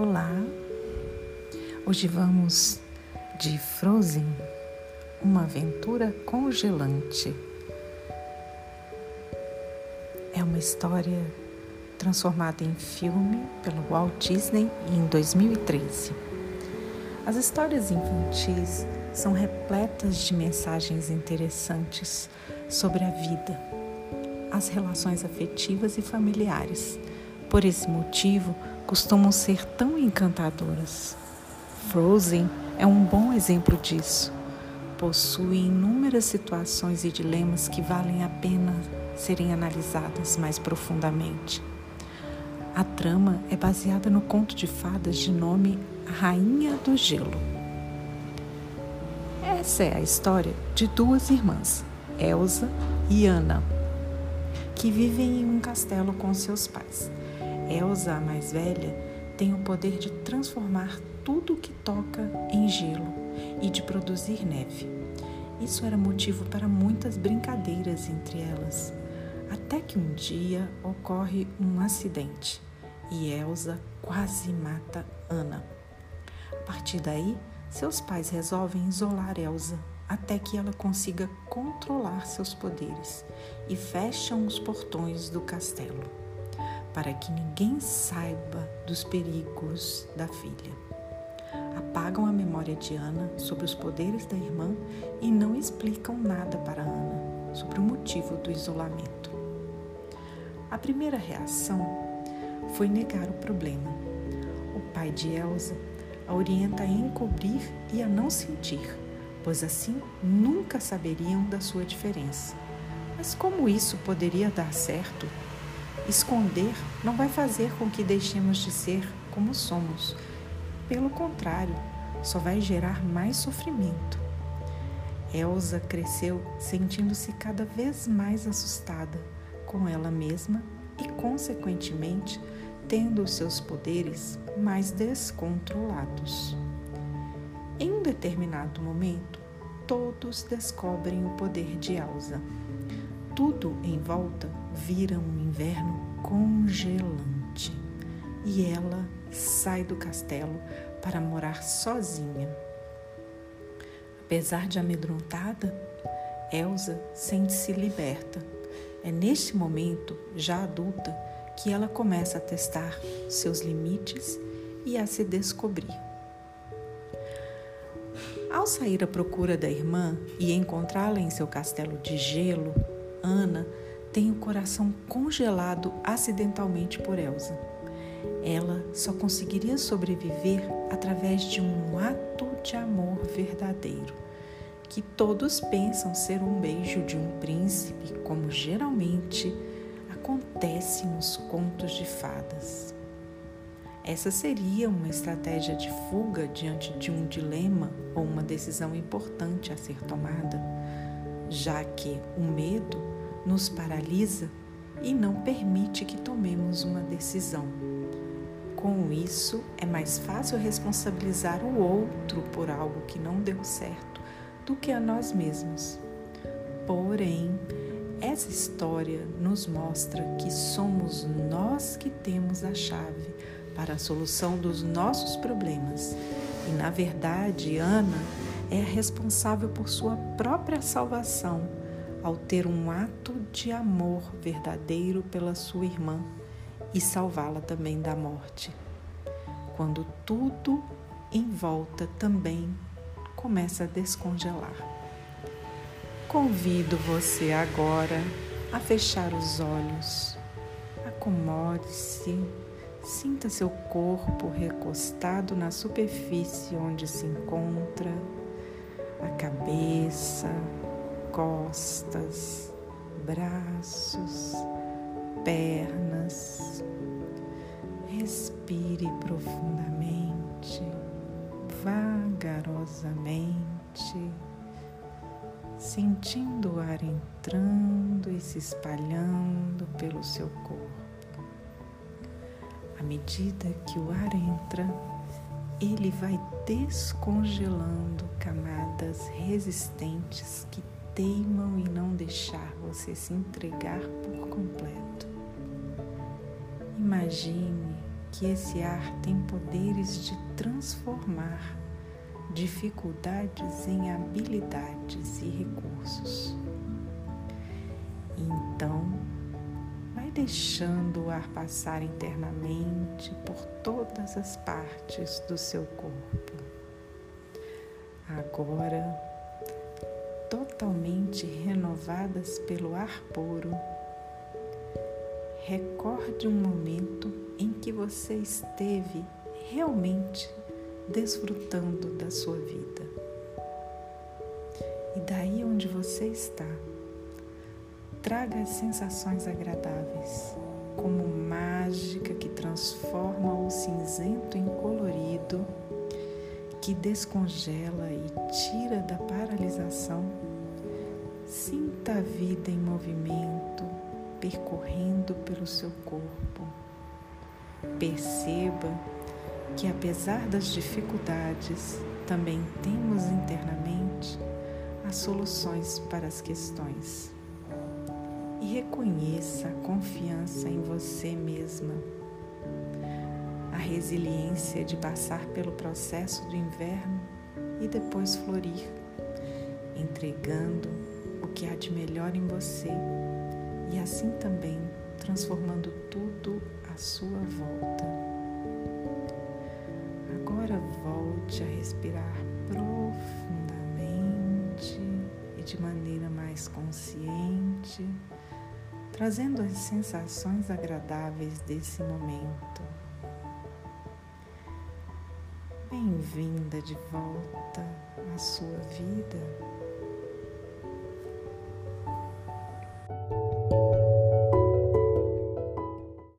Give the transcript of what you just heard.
Olá, hoje vamos de Frozen, uma aventura congelante. É uma história transformada em filme pelo Walt Disney em 2013. As histórias infantis são repletas de mensagens interessantes sobre a vida, as relações afetivas e familiares. Por esse motivo, costumam ser tão encantadoras. Frozen é um bom exemplo disso. Possui inúmeras situações e dilemas que valem a pena serem analisadas mais profundamente. A trama é baseada no conto de fadas de nome Rainha do Gelo. Essa é a história de duas irmãs, Elsa e Anna, que vivem em um castelo com seus pais. Elsa, a mais velha, tem o poder de transformar tudo que toca em gelo e de produzir neve. Isso era motivo para muitas brincadeiras entre elas, até que um dia ocorre um acidente e Elsa quase mata Ana. A partir daí, seus pais resolvem isolar Elsa até que ela consiga controlar seus poderes e fecham os portões do castelo para que ninguém saiba dos perigos da filha. Apagam a memória de Ana sobre os poderes da irmã e não explicam nada para Ana sobre o motivo do isolamento. A primeira reação foi negar o problema. O pai de Elsa a orienta a encobrir e a não sentir, pois assim nunca saberiam da sua diferença. Mas como isso poderia dar certo Esconder não vai fazer com que deixemos de ser como somos. Pelo contrário, só vai gerar mais sofrimento. Elsa cresceu sentindo-se cada vez mais assustada com ela mesma e, consequentemente, tendo os seus poderes mais descontrolados. Em um determinado momento, todos descobrem o poder de Elsa. Tudo em volta vira um inverno congelante e ela sai do castelo para morar sozinha. Apesar de amedrontada, Elsa sente-se liberta. É neste momento, já adulta, que ela começa a testar seus limites e a se descobrir. Ao sair à procura da irmã e encontrá-la em seu castelo de gelo, Ana tem o coração congelado acidentalmente por Elsa. Ela só conseguiria sobreviver através de um ato de amor verdadeiro, que todos pensam ser um beijo de um príncipe, como geralmente acontece nos contos de fadas. Essa seria uma estratégia de fuga diante de um dilema ou uma decisão importante a ser tomada, já que o medo nos paralisa e não permite que tomemos uma decisão. Com isso, é mais fácil responsabilizar o outro por algo que não deu certo do que a nós mesmos. Porém, essa história nos mostra que somos nós que temos a chave para a solução dos nossos problemas. E, na verdade, Ana é responsável por sua própria salvação ao ter um ato de amor verdadeiro pela sua irmã e salvá-la também da morte. Quando tudo em volta também começa a descongelar. Convido você agora a fechar os olhos. Acomode-se, sinta seu corpo recostado na superfície onde se encontra, a cabeça, costas, braços, pernas. Respire profundamente, vagarosamente, sentindo o ar entrando e se espalhando pelo seu corpo. À medida que o ar entra, ele vai descongelando camadas resistentes que teimam em não deixar você se entregar por completo. Imagine que esse ar tem poderes de transformar dificuldades em habilidades e recursos. Então, vai deixando o ar passar internamente por todas as partes do seu corpo. Agora, totalmente renovadas pelo ar puro, recorde um momento em que você esteve realmente desfrutando da sua vida. E daí onde você está, traga as sensações agradáveis, como mágica que transforma o cinzento em colorido, que descongela e tira da paralisação. Sinta a vida em movimento percorrendo pelo seu corpo. Perceba que, apesar das dificuldades, também temos internamente as soluções para as questões. E reconheça a confiança em você mesma, resiliência de passar pelo processo do inverno e depois florir, entregando o que há de melhor em você e assim também transformando tudo à sua volta. Agora volte a respirar profundamente e de maneira mais consciente, trazendo as sensações agradáveis desse momento. Bem-vinda de volta à sua vida